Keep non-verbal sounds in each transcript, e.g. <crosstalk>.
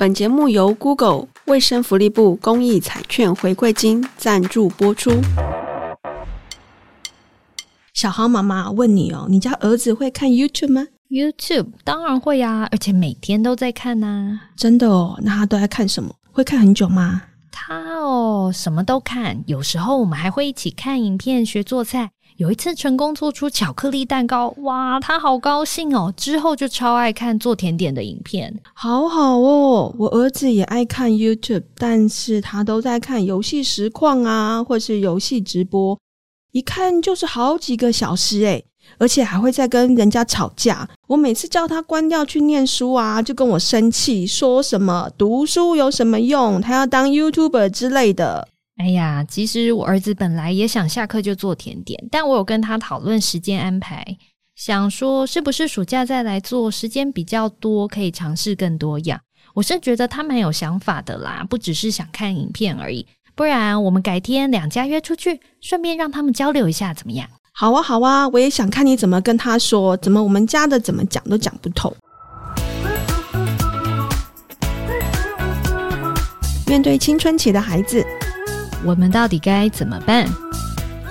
本节目由 Google 卫生福利部公益彩券回馈金赞助播出。小豪妈妈问你哦，你家儿子会看 YouTube 吗？YouTube 当然会啊，而且每天都在看呐。真的哦？那他都在看什么？会看很久吗？他哦，什么都看。有时候我们还会一起看影片学做菜。有一次成功做出巧克力蛋糕，哇，他好高兴哦！之后就超爱看做甜点的影片，好好哦。我儿子也爱看 YouTube，但是他都在看游戏实况啊，或是游戏直播，一看就是好几个小时诶，而且还会再跟人家吵架。我每次叫他关掉去念书啊，就跟我生气，说什么读书有什么用，他要当 YouTuber 之类的。哎呀，其实我儿子本来也想下课就做甜点，但我有跟他讨论时间安排，想说是不是暑假再来做，时间比较多，可以尝试更多样。我是觉得他蛮有想法的啦，不只是想看影片而已。不然我们改天两家约出去，顺便让他们交流一下，怎么样？好啊，好啊，我也想看你怎么跟他说，怎么我们家的怎么讲都讲不透。面对青春期的孩子。我们到底该怎么办？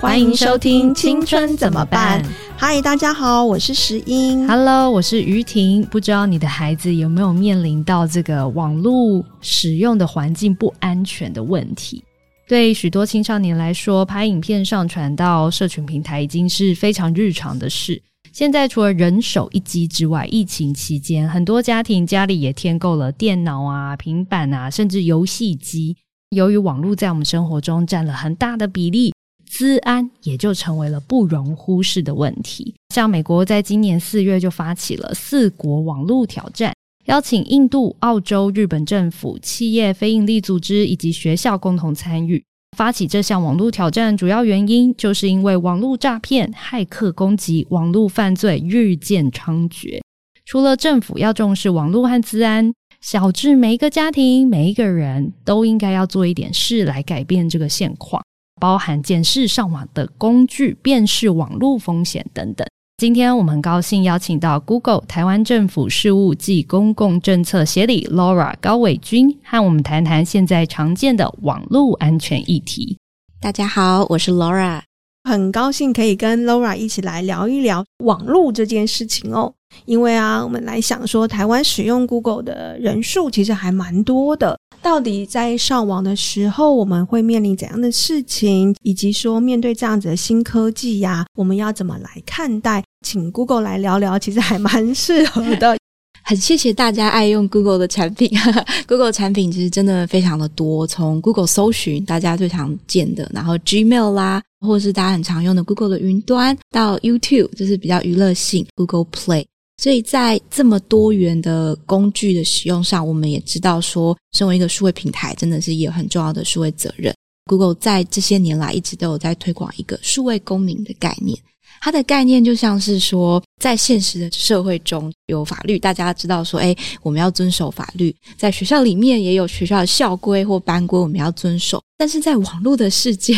欢迎收听《青春怎么办》。嗨，大家好，我是石英。Hello，我是于婷。不知道你的孩子有没有面临到这个网络使用的环境不安全的问题？对许多青少年来说，拍影片上传到社群平台已经是非常日常的事。现在除了人手一机之外，疫情期间，很多家庭家里也添购了电脑啊、平板啊，甚至游戏机。由于网络在我们生活中占了很大的比例，资安也就成为了不容忽视的问题。像美国在今年四月就发起了四国网络挑战，邀请印度、澳洲、日本政府、企业、非营利组织以及学校共同参与。发起这项网络挑战主要原因，就是因为网络诈骗、骇客攻击、网络犯罪日渐猖獗。除了政府要重视网络和资安，小至每一个家庭，每一个人都应该要做一点事来改变这个现况，包含检视上网的工具、辨识网络风险等等。今天我们高兴邀请到 Google 台湾政府事务暨公共政策协理 Laura 高伟君，和我们谈谈现在常见的网络安全议题。大家好，我是 Laura，很高兴可以跟 Laura 一起来聊一聊网络这件事情哦。因为啊，我们来想说，台湾使用 Google 的人数其实还蛮多的。到底在上网的时候，我们会面临怎样的事情？以及说，面对这样子的新科技呀，我们要怎么来看待？请 Google 来聊聊，其实还蛮适合的。<laughs> 很谢谢大家爱用 Google 的产品，<laughs> Google 产品其实真的非常的多。从 Google 搜寻，大家最常见的，然后 Gmail 啦，或者是大家很常用的 Google 的云端，到 YouTube 就是比较娱乐性，Google Play。所以在这么多元的工具的使用上，我们也知道说，身为一个数位平台，真的是也有很重要的数位责任。Google 在这些年来一直都有在推广一个数位公民的概念。它的概念就像是说，在现实的社会中有法律，大家知道说，诶，我们要遵守法律。在学校里面也有学校的校规或班规，我们要遵守。但是在网络的世界，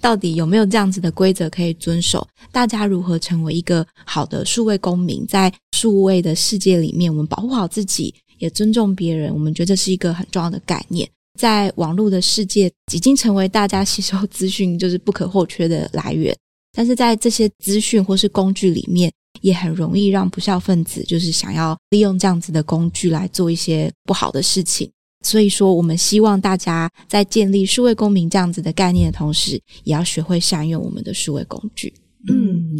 到底有没有这样子的规则可以遵守？大家如何成为一个好的数位公民？在数位的世界里面，我们保护好自己，也尊重别人。我们觉得这是一个很重要的概念。在网络的世界，已经成为大家吸收资讯就是不可或缺的来源。但是在这些资讯或是工具里面，也很容易让不孝分子就是想要利用这样子的工具来做一些不好的事情。所以说，我们希望大家在建立数位公民这样子的概念的同时，也要学会善用我们的数位工具。嗯。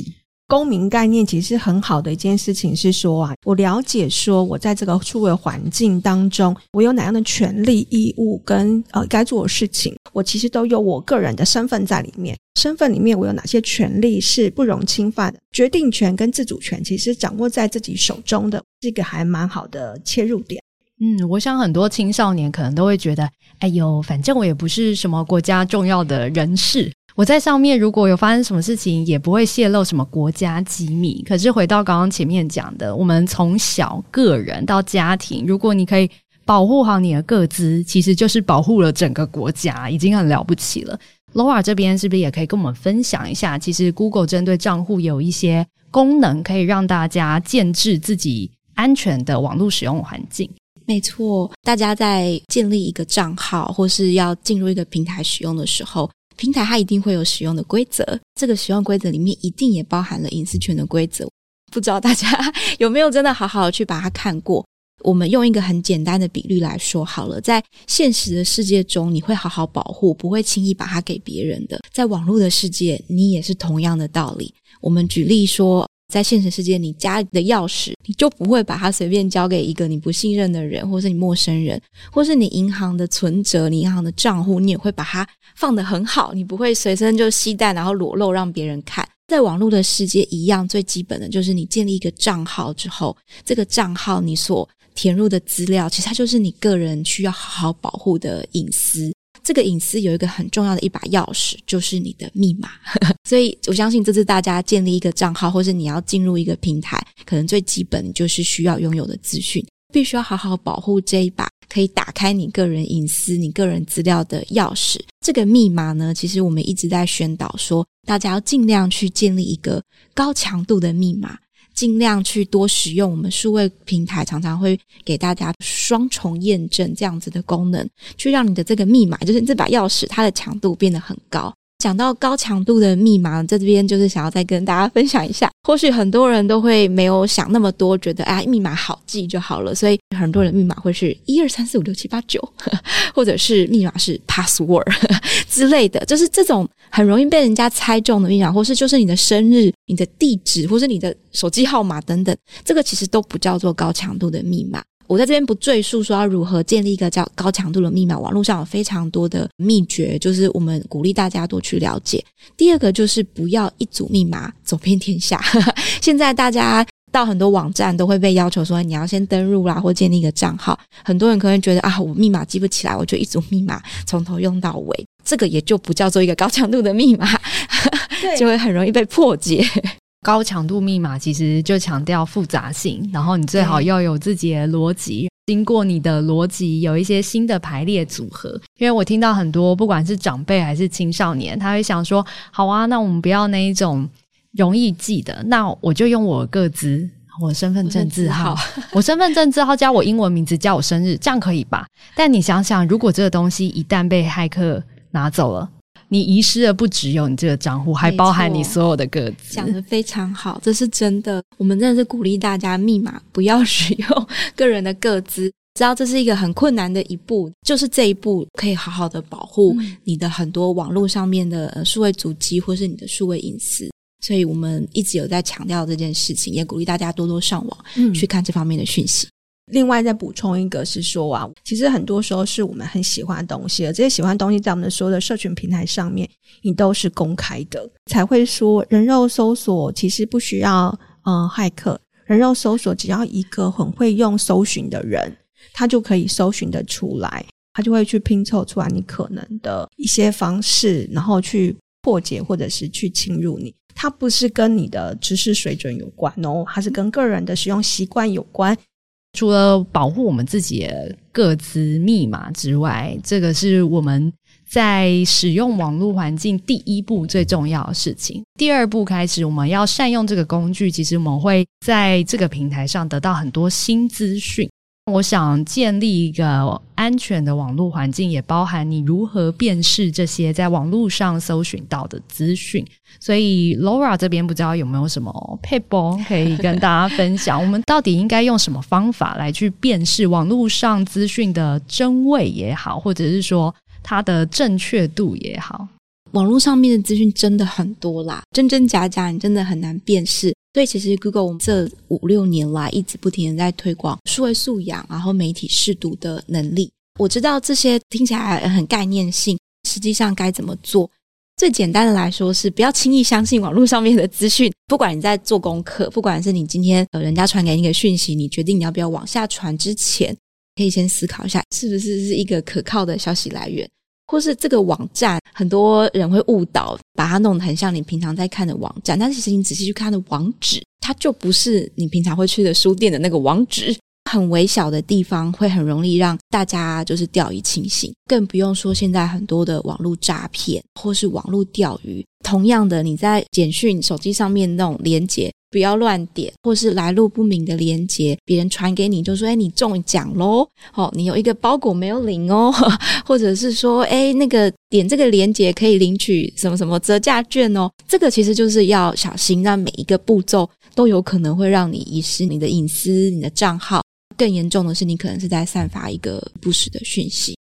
公民概念其实很好的一件事情是说啊，我了解说我在这个数位环境当中，我有哪样的权利义务跟呃该做的事情，我其实都有我个人的身份在里面。身份里面我有哪些权利是不容侵犯的？决定权跟自主权其实掌握在自己手中的，这个还蛮好的切入点。嗯，我想很多青少年可能都会觉得，哎呦，反正我也不是什么国家重要的人士。我在上面如果有发生什么事情，也不会泄露什么国家机密。可是回到刚刚前面讲的，我们从小个人到家庭，如果你可以保护好你的个资，其实就是保护了整个国家，已经很了不起了。Laura 这边是不是也可以跟我们分享一下？其实 Google 针对账户有一些功能，可以让大家建置自己安全的网络使用环境。没错，大家在建立一个账号或是要进入一个平台使用的时候，平台它一定会有使用的规则，这个使用规则里面一定也包含了隐私权的规则。不知道大家有没有真的好好去把它看过？我们用一个很简单的比率来说好了，在现实的世界中，你会好好保护，不会轻易把它给别人的；在网络的世界，你也是同样的道理。我们举例说，在现实世界，你家里的钥匙，你就不会把它随便交给一个你不信任的人，或是你陌生人，或是你银行的存折、你银行的账户，你也会把它放得很好，你不会随身就携带，然后裸露让别人看。在网络的世界一样，最基本的就是你建立一个账号之后，这个账号你所填入的资料，其实它就是你个人需要好好保护的隐私。这个隐私有一个很重要的一把钥匙，就是你的密码。<laughs> 所以我相信，这是大家建立一个账号，或是你要进入一个平台，可能最基本就是需要拥有的资讯，必须要好好保护这一把可以打开你个人隐私、你个人资料的钥匙。这个密码呢，其实我们一直在宣导说，大家要尽量去建立一个高强度的密码，尽量去多使用我们数位平台，常常会给大家双重验证这样子的功能，去让你的这个密码，就是这把钥匙，它的强度变得很高。讲到高强度的密码，在这边就是想要再跟大家分享一下。<laughs> 或许很多人都会没有想那么多，觉得哎，密码好记就好了。所以很多人密码会是一二三四五六七八九，<laughs> 或者是密码是 password <laughs> 之类的，就是这种很容易被人家猜中的密码，或是就是你的生日、你的地址，或是你的手机号码等等，这个其实都不叫做高强度的密码。我在这边不赘述说要如何建立一个叫高强度的密码，网络上有非常多的秘诀，就是我们鼓励大家多去了解。第二个就是不要一组密码走遍天下。<laughs> 现在大家到很多网站都会被要求说你要先登录啦，或建立一个账号。很多人可能觉得啊，我密码记不起来，我就一组密码从头用到尾，这个也就不叫做一个高强度的密码，<laughs> 就会很容易被破解。高强度密码其实就强调复杂性，然后你最好要有自己的逻辑，经过你的逻辑有一些新的排列组合。因为我听到很多不管是长辈还是青少年，他会想说：好啊，那我们不要那一种容易记的，那我就用我个资，我身份证字号，<laughs> 我身份证字号加我英文名字加我生日，这样可以吧？但你想想，如果这个东西一旦被骇客拿走了。你遗失的不只有你这个账户，还包含你所有的个资。讲的非常好，这是真的。我们真的是鼓励大家，密码不要使用个人的个资。<laughs> 知道这是一个很困难的一步，就是这一步可以好好的保护你的很多网络上面的数位足迹，或是你的数位隐私。所以我们一直有在强调这件事情，也鼓励大家多多上网去看这方面的讯息。另外再补充一个是说啊，其实很多时候是我们很喜欢的东西，这些喜欢的东西在我们的所有的社群平台上面，你都是公开的，才会说人肉搜索其实不需要呃骇客，人肉搜索只要一个很会用搜寻的人，他就可以搜寻得出来，他就会去拼凑出来你可能的一些方式，然后去破解或者是去侵入你。它不是跟你的知识水准有关哦，它是跟个人的使用习惯有关。除了保护我们自己的各自密码之外，这个是我们在使用网络环境第一步最重要的事情。第二步开始，我们要善用这个工具，其实我们会在这个平台上得到很多新资讯。我想建立一个安全的网络环境，也包含你如何辨识这些在网络上搜寻到的资讯。所以，Laura 这边不知道有没有什么撇步可以跟大家分享？我们到底应该用什么方法来去辨识网络上资讯的真伪也好，或者是说它的正确度也好？网络上面的资讯真的很多啦，真真假假，你真的很难辨识。所以，其实 Google 这五六年来一直不停的在推广数位素养，然后媒体识读的能力。我知道这些听起来很概念性，实际上该怎么做？最简单的来说是不要轻易相信网络上面的资讯。不管你在做功课，不管是你今天呃人家传给你的讯息，你决定你要不要往下传之前，可以先思考一下，是不是是一个可靠的消息来源。或是这个网站，很多人会误导，把它弄得很像你平常在看的网站，但其实你仔细去看的网址，它就不是你平常会去的书店的那个网址。很微小的地方会很容易让大家就是掉以轻心，更不用说现在很多的网络诈骗或是网络钓鱼。同样的，你在简讯手机上面那种连接，不要乱点，或是来路不明的连接，别人传给你就说：“哎，你中奖喽！哦，你有一个包裹没有领哦。<laughs> ”或者是说：“哎，那个点这个连接可以领取什么什么折价券哦。”这个其实就是要小心，让每一个步骤都有可能会让你遗失你的隐私、你的账号。更严重的是，你可能是在散发一个不实的讯息。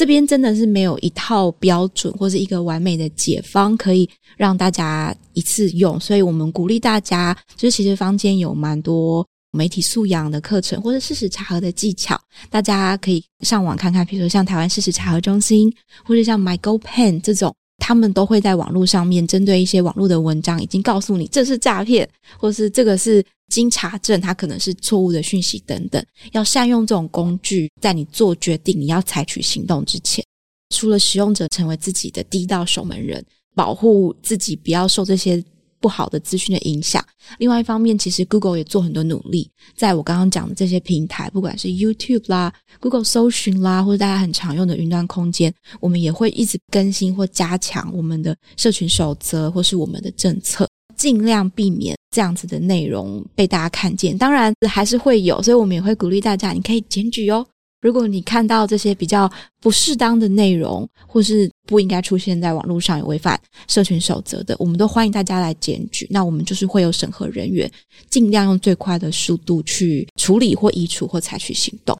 这边真的是没有一套标准或是一个完美的解方可以让大家一次用，所以我们鼓励大家，就是其实坊间有蛮多媒体素养的课程或者事实查核的技巧，大家可以上网看看，比如说像台湾事实查核中心，或者像 MyGoPen 这种，他们都会在网络上面针对一些网络的文章，已经告诉你这是诈骗，或是这个是。经查证，它可能是错误的讯息等等，要善用这种工具，在你做决定、你要采取行动之前，除了使用者成为自己的第一道守门人，保护自己不要受这些不好的资讯的影响。另外一方面，其实 Google 也做很多努力，在我刚刚讲的这些平台，不管是 YouTube 啦、Google 搜寻啦，或者大家很常用的云端空间，我们也会一直更新或加强我们的社群守则，或是我们的政策。尽量避免这样子的内容被大家看见，当然还是会有，所以我们也会鼓励大家，你可以检举哦。如果你看到这些比较不适当的内容，或是不应该出现在网络上有违反社群守则的，我们都欢迎大家来检举。那我们就是会有审核人员，尽量用最快的速度去处理或移除或采取行动。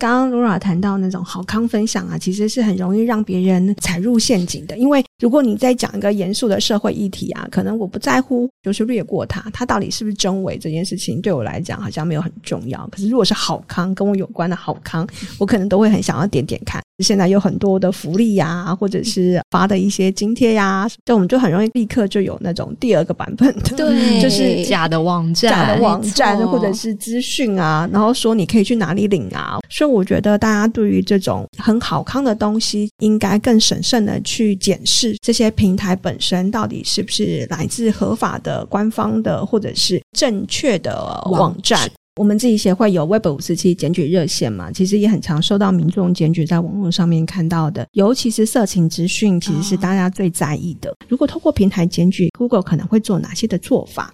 刚刚 Laura 谈到那种好康分享啊，其实是很容易让别人踩入陷阱的。因为如果你在讲一个严肃的社会议题啊，可能我不在乎，就是略过它，它到底是不是真伪这件事情对我来讲好像没有很重要。可是如果是好康，跟我有关的好康，我可能都会很想要点点看。现在有很多的福利呀、啊，或者是发的一些津贴呀、啊，就我们就很容易立刻就有那种第二个版本的，<laughs> 对，就是假的网站、假的网站或者是资讯啊，然后说你可以去哪里领啊。所以我觉得大家对于这种很好康的东西，应该更审慎的去检视这些平台本身到底是不是来自合法的、官方的或者是正确的网站。我们自己协会有 Web 五十七检举热线嘛，其实也很常收到民众检举，在网络上面看到的，尤其是色情资讯，其实是大家最在意的。如果透过平台检举，Google 可能会做哪些的做法？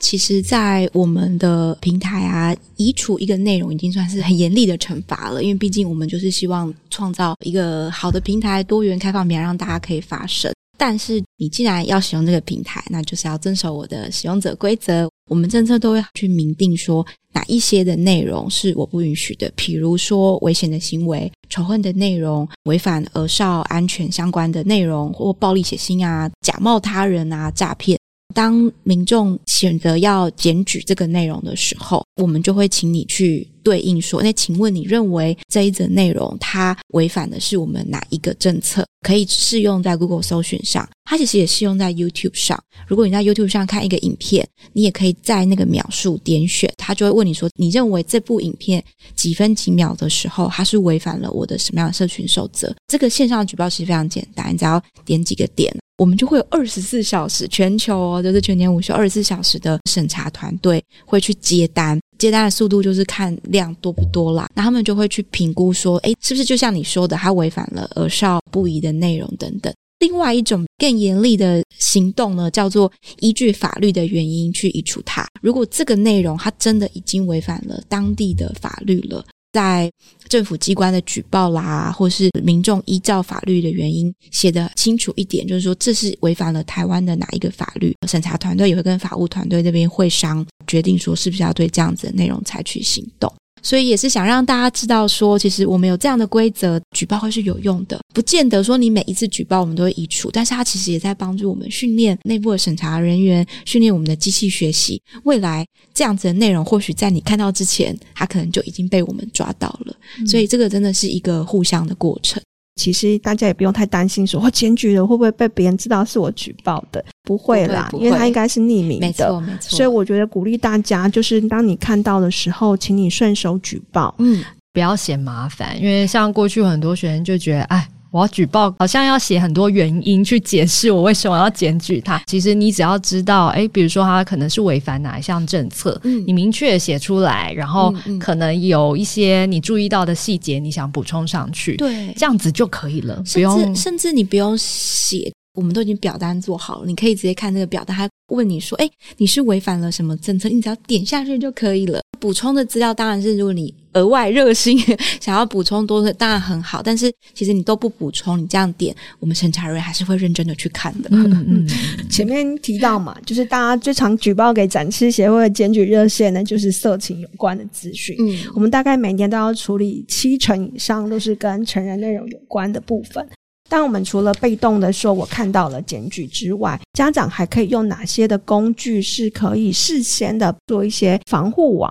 其实，在我们的平台啊，移除一个内容已经算是很严厉的惩罚了，因为毕竟我们就是希望创造一个好的平台，多元开放平台，让大家可以发声。但是，你既然要使用这个平台，那就是要遵守我的使用者规则。我们政策都会去明定说哪一些的内容是我不允许的，比如说危险的行为、仇恨的内容、违反儿少安全相关的内容，或暴力血腥啊、假冒他人啊、诈骗。当民众选择要检举这个内容的时候，我们就会请你去对应说：那请问你认为这一则内容它违反的是我们哪一个政策？可以适用在 Google 搜寻上，它其实也适用在 YouTube 上。如果你在 YouTube 上看一个影片，你也可以在那个描述点选，它就会问你说：你认为这部影片几分几秒的时候，它是违反了我的什么样的社群守则？这个线上举报其实非常简单，你只要点几个点。我们就会有二十四小时全球哦，就是全年无休二十四小时的审查团队会去接单，接单的速度就是看量多不多啦。那他们就会去评估说，诶，是不是就像你说的，它违反了儿少不宜的内容等等。另外一种更严厉的行动呢，叫做依据法律的原因去移除它。如果这个内容它真的已经违反了当地的法律了。在政府机关的举报啦，或是民众依照法律的原因写的清楚一点，就是说这是违反了台湾的哪一个法律，审查团队也会跟法务团队这边会商，决定说是不是要对这样子的内容采取行动。所以也是想让大家知道说，其实我们有这样的规则，举报会是有用的，不见得说你每一次举报我们都会移除，但是它其实也在帮助我们训练内部的审查人员，训练我们的机器学习，未来这样子的内容或许在你看到之前，它可能就已经被我们抓到了。所以这个真的是一个互相的过程。其实大家也不用太担心，说我检举了会不会被别人知道是我举报的？不会啦，不会，不会，因为他应该是匿名的。没错，没错。所以我觉得鼓励大家，就是当你看到的时候，请你顺手举报，嗯，不要嫌麻烦。因为像过去很多学生就觉得，哎。我要举报，好像要写很多原因去解释我为什么要检举他。其实你只要知道，哎，比如说他可能是违反哪一项政策，嗯，你明确写出来，然后可能有一些你注意到的细节，你想补充上去，对，这样子就可以了，不用，甚至你不用写。我们都已经表单做好了，你可以直接看那个表单，他问你说：“哎，你是违反了什么政策？”你只要点下去就可以了。补充的资料当然是，如果你额外热心 <laughs> 想要补充多的，当然很好。但是其实你都不补充，你这样点，我们审查人员还是会认真的去看的。嗯嗯，<laughs> 前面提到嘛，就是大家最常举报给展翅协会的检举热线呢，就是色情有关的资讯。嗯，我们大概每年都要处理七成以上都是跟成人内容有关的部分。当我们除了被动的说，我看到了检举之外，家长还可以用哪些的工具是可以事先的做一些防护网？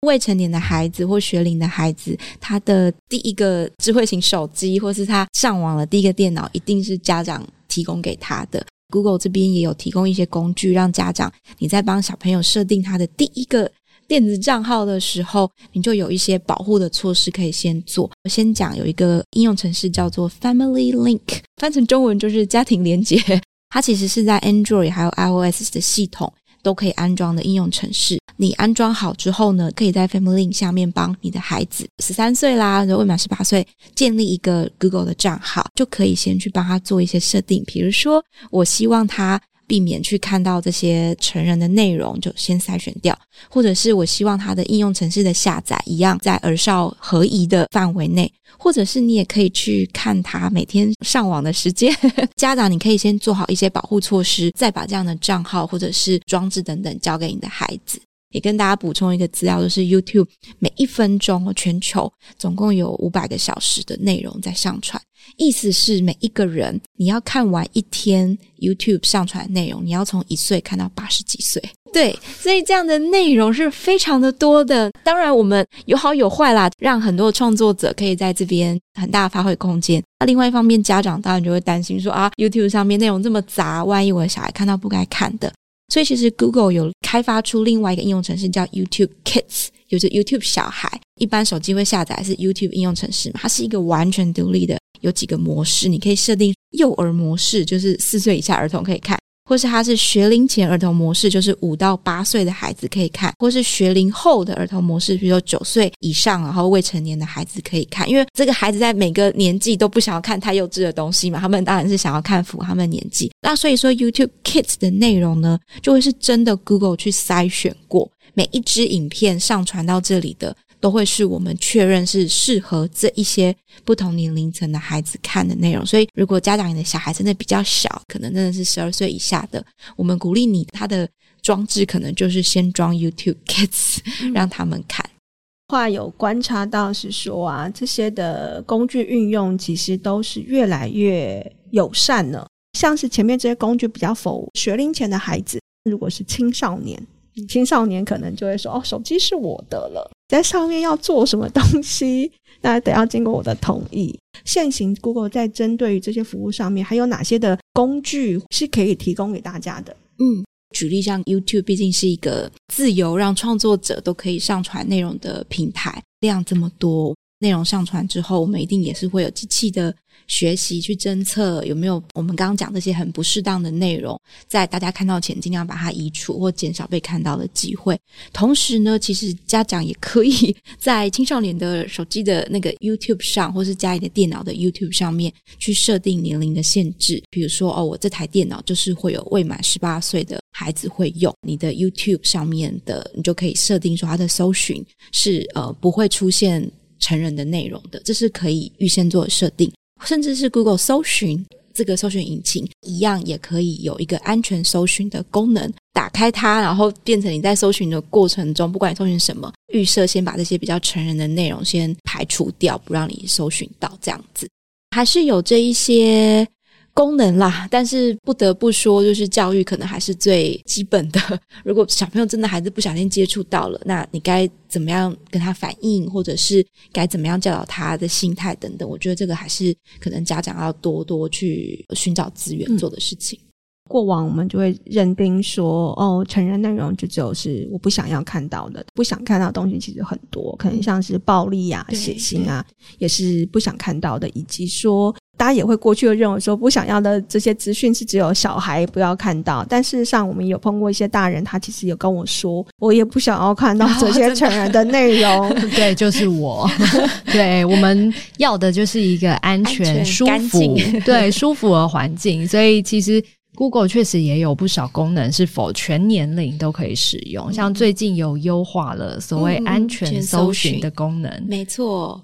未成年的孩子或学龄的孩子，他的第一个智慧型手机，或是他上网的第一个电脑，一定是家长提供给他的。Google 这边也有提供一些工具，让家长你在帮小朋友设定他的第一个电子账号的时候，你就有一些保护的措施可以先做。我先讲有一个应用程式叫做 Family Link，翻成中文就是家庭连结。<laughs> 它其实是在 Android 还有 iOS 的系统都可以安装的应用程式。你安装好之后呢，可以在 Family Link 下面帮你的孩子十三岁啦，未满十八岁建立一个 Google 的账号，就可以先去帮他做一些设定。比如说，我希望他。避免去看到这些成人的内容，就先筛选掉；或者是我希望他的应用程式的下载一样在儿少合宜的范围内，或者是你也可以去看他每天上网的时间。<laughs> 家长，你可以先做好一些保护措施，再把这样的账号或者是装置等等交给你的孩子。也跟大家补充一个资料，就是 YouTube 每一分钟，全球总共有五百个小时的内容在上传。意思是每一个人，你要看完一天 YouTube 上传的内容，你要从一岁看到八十几岁。对，所以这样的内容是非常的多的。当然，我们有好有坏啦，让很多创作者可以在这边很大的发挥空间。那另外一方面，家长当然就会担心说啊，YouTube 上面内容这么杂，万一我的小孩看到不该看的。所以其实 Google 有开发出另外一个应用程式叫 YouTube Kids，就是 YouTube 小孩。一般手机会下载是 YouTube 应用程式嘛，它是一个完全独立的，有几个模式，你可以设定幼儿模式，就是四岁以下儿童可以看。或是它是学龄前儿童模式，就是五到八岁的孩子可以看；或是学龄后的儿童模式，比如说九岁以上，然后未成年的孩子可以看。因为这个孩子在每个年纪都不想要看太幼稚的东西嘛，他们当然是想要看符合他们年纪。那所以说，YouTube Kids 的内容呢，就会是真的 Google 去筛选过每一支影片上传到这里的。都会是我们确认是适合这一些不同年龄层的孩子看的内容，所以如果家长你的小孩真的比较小，可能真的是十二岁以下的，我们鼓励你他的装置可能就是先装 YouTube <laughs> Kids，让他们看。话有观察到是说啊，这些的工具运用其实都是越来越友善了，像是前面这些工具比较否学龄前的孩子，如果是青少年，青少年可能就会说哦，手机是我的了。在上面要做什么东西，<laughs> 那得要经过我的同意。现行 Google 在针对于这些服务上面，还有哪些的工具是可以提供给大家的？嗯，举例像 YouTube，毕竟是一个自由让创作者都可以上传内容的平台，量这么多。内容上传之后，我们一定也是会有机器的学习去侦测有没有我们刚刚讲这些很不适当的内容，在大家看到前尽量把它移除或减少被看到的机会。同时呢，其实家长也可以 <laughs> 在青少年的手机的那个 YouTube 上，或是家里的电脑的 YouTube 上面去设定年龄的限制。比如说，哦，我这台电脑就是会有未满十八岁的孩子会用，你的 YouTube 上面的，你就可以设定说他的搜寻是呃不会出现。成人的内容的，这是可以预先做设定，甚至是 Google 搜寻这个搜寻引擎一样，也可以有一个安全搜寻的功能。打开它，然后变成你在搜寻的过程中，不管你搜寻什么，预设先把这些比较成人的内容先排除掉，不让你搜寻到这样子，还是有这一些。功能啦，但是不得不说，就是教育可能还是最基本的。<laughs> 如果小朋友真的还是不小心接触到了，那你该怎么样跟他反应，或者是该怎么样教导他的心态等等，我觉得这个还是可能家长要多多去寻找资源做的事情。嗯，过往我们就会认定说，哦，成人内容就只有是我不想要看到的，不想看到的东西其实很多，可能像是暴力啊、血腥啊，也是不想看到的，以及说。大家也会过去的认为说，不想要的这些资讯是只有小孩不要看到。但事实上，我们有碰过一些大人，他其实有跟我说，我也不想要看到 <laughs> 这些成人的内容。哦、<laughs> 对，就是我。<laughs> 对，我们要的就是一个安全、安全舒服、对舒服的环境。所以其实。Google 确实也有不少功能是否全年龄都可以使用，嗯、像最近有优化了所谓安全搜寻的功能。嗯、没错，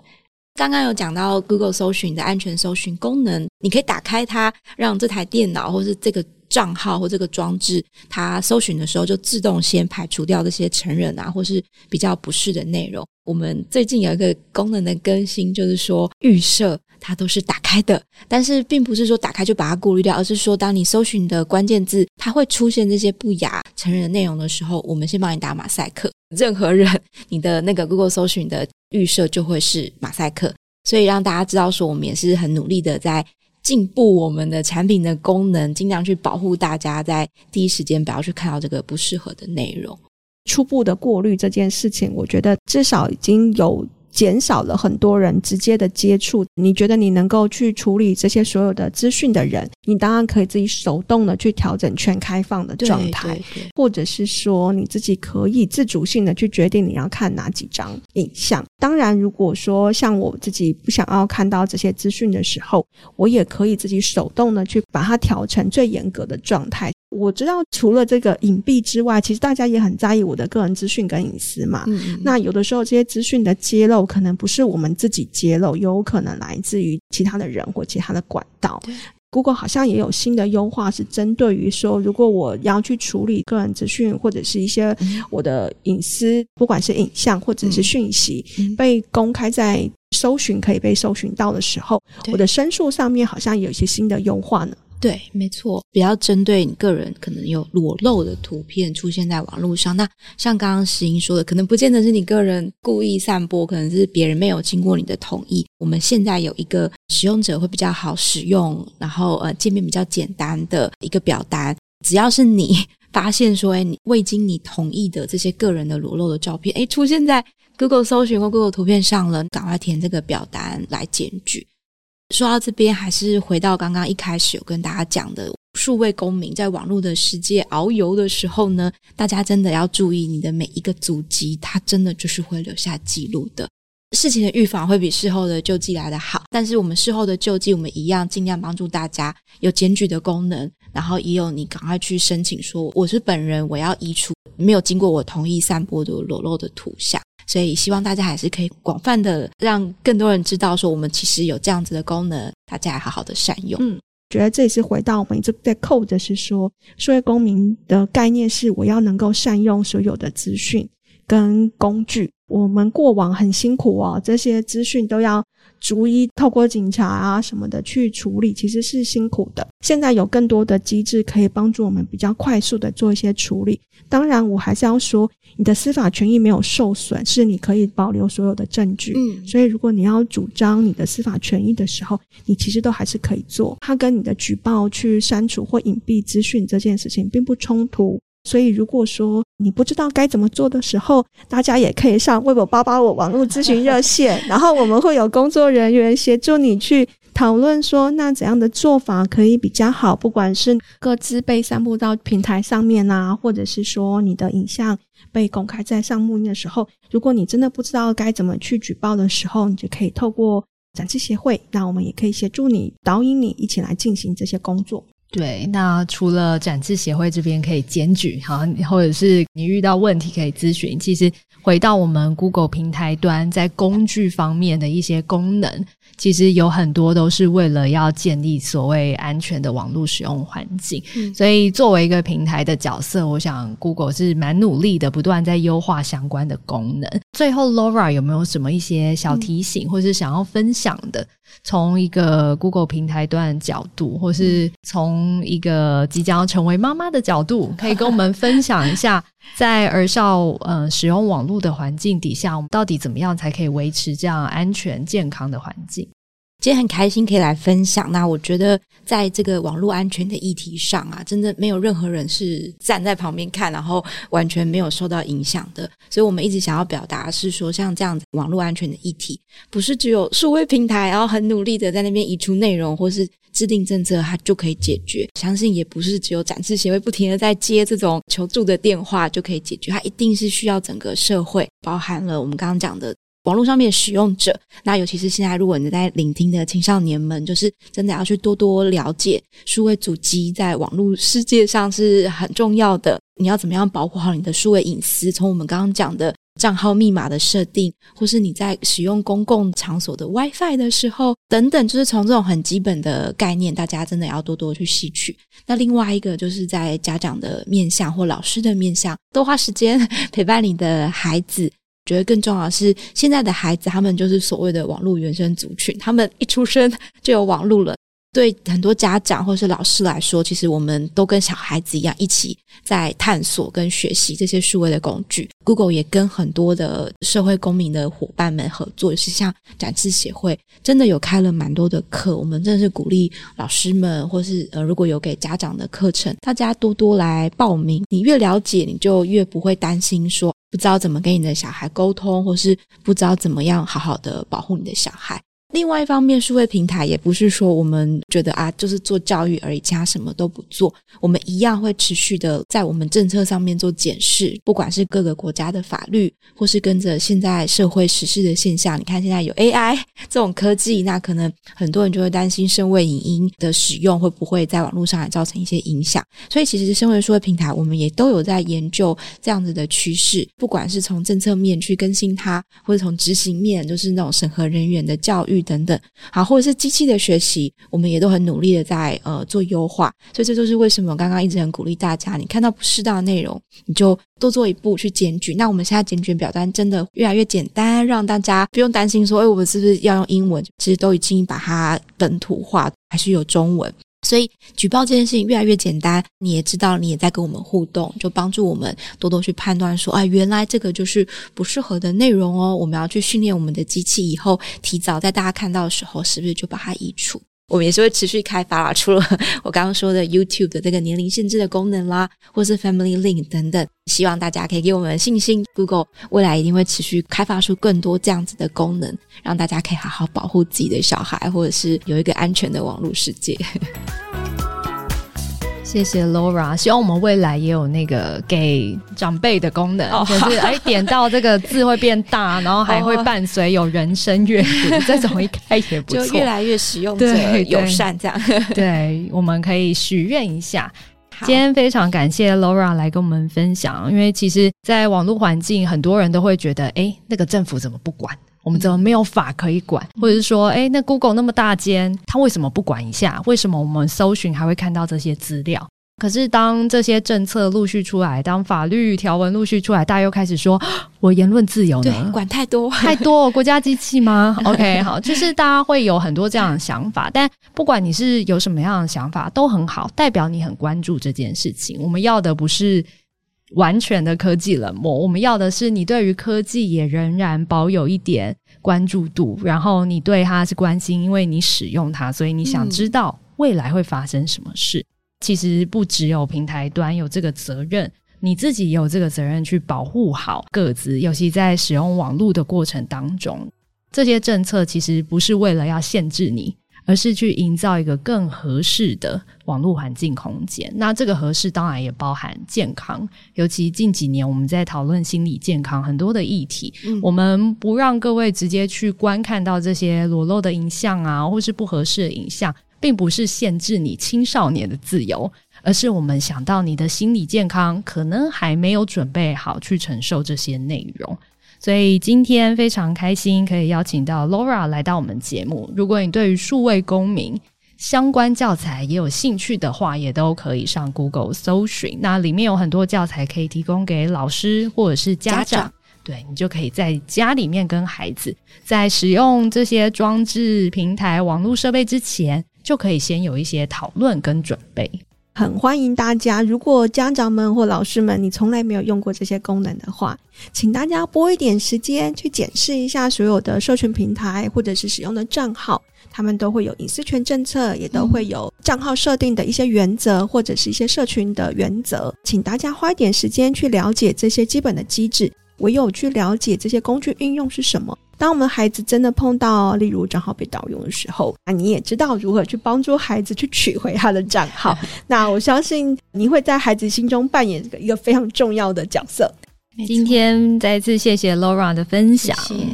刚刚有讲到 Google 搜寻的安全搜寻功能，你可以打开它，让这台电脑或是这个账号或这个装置，它搜寻的时候就自动先排除掉这些成人啊或是比较不适的内容。我们最近有一个功能的更新，就是说预设。它都是打开的，但是并不是说打开就把它过滤掉，而是说当你搜寻的关键字它会出现这些不雅成人的内容的时候，我们先帮你打马赛克。任何人，<laughs> 你的那个 Google 搜寻的预设就会是马赛克，所以让大家知道说我们也是很努力的在进步我们的产品的功能，尽量去保护大家在第一时间不要去看到这个不适合的内容。初步的过滤这件事情，我觉得至少已经有。减少了很多人直接的接触。你觉得你能够去处理这些所有的资讯的人，你当然可以自己手动的去调整全开放的状态，或者是说你自己可以自主性的去决定你要看哪几张影像。当然，如果说像我自己不想要看到这些资讯的时候，我也可以自己手动的去把它调成最严格的状态。我知道，除了这个隐蔽之外，其实大家也很在意我的个人资讯跟隐私嘛。那有的时候，这些资讯的揭露可能不是我们自己揭露，有可能来自于其他的人或其他的管道。对。Google 好像也有新的优化，是针对于说，如果我要去处理个人资讯或者是一些我的隐私，不管是影像或者是讯息，嗯，被公开在搜寻可以被搜寻到的时候，我的申诉上面好像有一些新的优化呢。对，没错，比较针对你个人可能有裸露的图片出现在网络上。那像刚刚石英说的，可能不见得是你个人故意散播，可能是别人没有经过你的同意。我们现在有一个使用者会比较好使用，然后呃界面比较简单的一个表单，只要是你 <laughs> 发现说，哎，你未经你同意的这些个人的裸露的照片，哎，出现在 Google 搜寻或 Google 图片上了，赶快填这个表单来检举。说到这边，还是回到刚刚一开始有跟大家讲的，数位公民在网络的世界遨游的时候呢，大家真的要注意，你的每一个足迹，它真的就是会留下记录的。事情的预防会比事后的救济来得好，但是我们事后的救济，我们一样尽量帮助大家有检举的功能，然后也有你赶快去申请说，我是本人，我要移除没有经过我同意散播的裸露的图像。所以希望大家还是可以广泛的让更多人知道，说我们其实有这样子的功能，大家好好的善用。嗯，觉得这也是回到我们一直在扣的是说，社会公民的概念是我要能够善用所有的资讯跟工具。我们过往很辛苦哦，这些资讯都要逐一透过警察啊什么的去处理，其实是辛苦的。现在有更多的机制可以帮助我们比较快速的做一些处理。当然，我还是要说，你的司法权益没有受损，是你可以保留所有的证据。嗯，所以如果你要主张你的司法权益的时候，你其实都还是可以做。它跟你的举报去删除或隐蔽资讯这件事情并不冲突。所以，如果说你不知道该怎么做的时候，大家也可以上 Web885 网络咨询热线，然后我们会有工作人员协助你去讨论说，那怎样的做法可以比较好？不管是个资被散布到平台上面啊，或者是说你的影像被公开在上面的时候，如果你真的不知道该怎么去举报的时候，你就可以透过展翅协会，那我们也可以协助你导引你一起来进行这些工作。对，那除了展翅协会这边可以检举，好，或者是你遇到问题可以咨询，其实回到我们 Google 平台端，在工具方面的一些功能，其实有很多都是为了要建立所谓安全的网络使用环境。嗯，所以作为一个平台的角色，我想 Google 是蛮努力的，不断在优化相关的功能。最后，Laura 有没有什么一些小提醒，嗯，或是想要分享的？从一个 Google 平台端的角度，或是从一个即将成为妈妈的角度，<laughs> 可以跟我们分享一下，在儿少呃使用网络的环境底下，我们到底怎么样才可以维持这样安全健康的环境？今天很开心可以来分享。那我觉得，在这个网络安全的议题上啊，真的没有任何人是站在旁边看，然后完全没有受到影响的。所以我们一直想要表达是说，像这样子网络安全的议题，不是只有数位平台，然后很努力的在那边移除内容，或是制定政策，它就可以解决。相信也不是只有展翅协会不停的在接这种求助的电话就可以解决，它一定是需要整个社会，包含了我们刚刚讲的。网络上面使用者，那尤其是现在，如果你在聆听的青少年们，就是真的要去多多了解数位主机在网络世界上是很重要的。你要怎么样保护好你的数位隐私？从我们刚刚讲的账号密码的设定，或是你在使用公共场所的 WiFi 的时候，等等，就是从这种很基本的概念，大家真的要多多去吸取。那另外一个，就是在家长的面向或老师的面向，多花时间 <laughs> 陪伴你的孩子。觉得更重要的是，现在的孩子他们就是所谓的网络原生族群，他们一出生就有网络了。对很多家长或是老师来说，其实我们都跟小孩子一样，一起在探索跟学习这些数位的工具。Google 也跟很多的社会公民的伙伴们合作，是像展翅协会，真的有开了蛮多的课。我们真的是鼓励老师们，或是呃，如果有给家长的课程，大家多多来报名。你越了解，你就越不会担心说不知道怎么跟你的小孩沟通，或是不知道怎么样好好的保护你的小孩。另外一方面，数位平台也不是说我们觉得啊，就是做教育而已，其他什么都不做。我们一样会持续的在我们政策上面做检视，不管是各个国家的法律，或是跟着现在社会时事的现象。你看，现在有 AI 这种科技，那可能很多人就会担心声位影音的使用会不会在网络上来造成一些影响。所以，其实身为数位平台，我们也都有在研究这样子的趋势，不管是从政策面去更新它，或者从执行面，就是那种审核人员的教育。等等，好，或者是机器的学习，我们也都很努力的在呃做优化，所以这就是为什么刚刚一直很鼓励大家，你看到不适当的内容，你就多做一步去检举。那我们现在检举表单真的越来越简单，让大家不用担心说，哎，我们是不是要用英文？其实都已经把它本土化，还是有中文。所以举报这件事情越来越简单，你也知道，你也在跟我们互动，就帮助我们多多去判断说，哎，原来这个就是不适合的内容哦。我们要去训练我们的机器，以后提早在大家看到的时候，是不是就把它移除？我们也是会持续开发啦，<laughs> 除了我刚刚说的 YouTube 的这个年龄限制的功能啦，或是 Family Link 等等，希望大家可以给我们信心，Google 未来一定会持续开发出更多这样子的功能，让大家可以好好保护自己的小孩，或者是有一个安全的网络世界。<laughs> 谢谢 Laura，希望我们未来也有那个给长辈的功能，就、oh, 是哎点到这个字会变大，然后还会伴随有人声阅读，oh. <laughs> 这种一开也不错，就越来越使用者友善这样。对，对，我们可以许愿一下。今天非常感谢 Laura 来跟我们分享，因为其实，在网络环境，很多人都会觉得，哎，那个政府怎么不管？我们怎么没有法可以管？或者是说，诶，那 Google 那么大间，它为什么不管一下？为什么我们搜寻还会看到这些资料？可是当这些政策陆续出来，当法律条文陆续出来，大家又开始说，<gasps> 我言论自由呢？对，管太多，<laughs> 太多，国家机器吗？<laughs> OK，好，就是大家会有很多这样的想法。但不管你是有什么样的想法，都很好，代表你很关注这件事情。我们要的不是。完全的科技冷漠，我们要的是你对于科技也仍然保有一点关注度，然后你对它是关心，因为你使用它，所以你想知道未来会发生什么事。其实不只有平台端有这个责任，你自己也有这个责任去保护好各自，尤其在使用网络的过程当中，这些政策其实不是为了要限制你。而是去营造一个更合适的网络环境空间。那这个合适当然也包含健康，尤其近几年我们在讨论心理健康很多的议题。嗯，我们不让各位直接去观看到这些裸露的影像啊，或是不合适的影像，并不是限制你青少年的自由，而是我们想到你的心理健康可能还没有准备好去承受这些内容。所以今天非常开心可以邀请到 Laura 来到我们节目。如果你对于数位公民相关教材也有兴趣的话，也都可以上 Google 搜寻。那里面有很多教材可以提供给老师或者是家长，家长对，你就可以在家里面跟孩子在使用这些装置、平台、网络设备之前，就可以先有一些讨论跟准备。很欢迎大家，如果家长们或老师们你从来没有用过这些功能的话，请大家拨一点时间去检视一下所有的社群平台或者是使用的账号，他们都会有隐私权政策，也都会有账号设定的一些原则或者是一些社群的原则，请大家花一点时间去了解这些基本的机制。唯有去了解这些工具运用是什么，当我们孩子真的碰到，例如账号被盗用的时候，那你也知道如何去帮助孩子去取回他的账号。<laughs> 那我相信你会在孩子心中扮演一个非常重要的角色。今天再次谢谢 Laura 的分享。谢谢。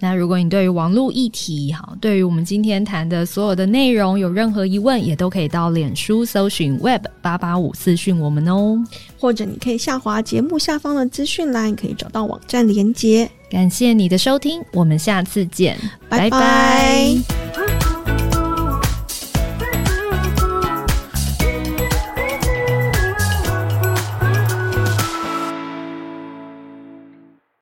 那如果你对于网络议题，哈，对于我们今天谈的所有的内容有任何疑问，也都可以到脸书搜寻 Web 八八五私讯我们哦，或者你可以下滑节目下方的资讯栏，可以找到网站连接。感谢你的收听，我们下次见，拜拜。拜拜。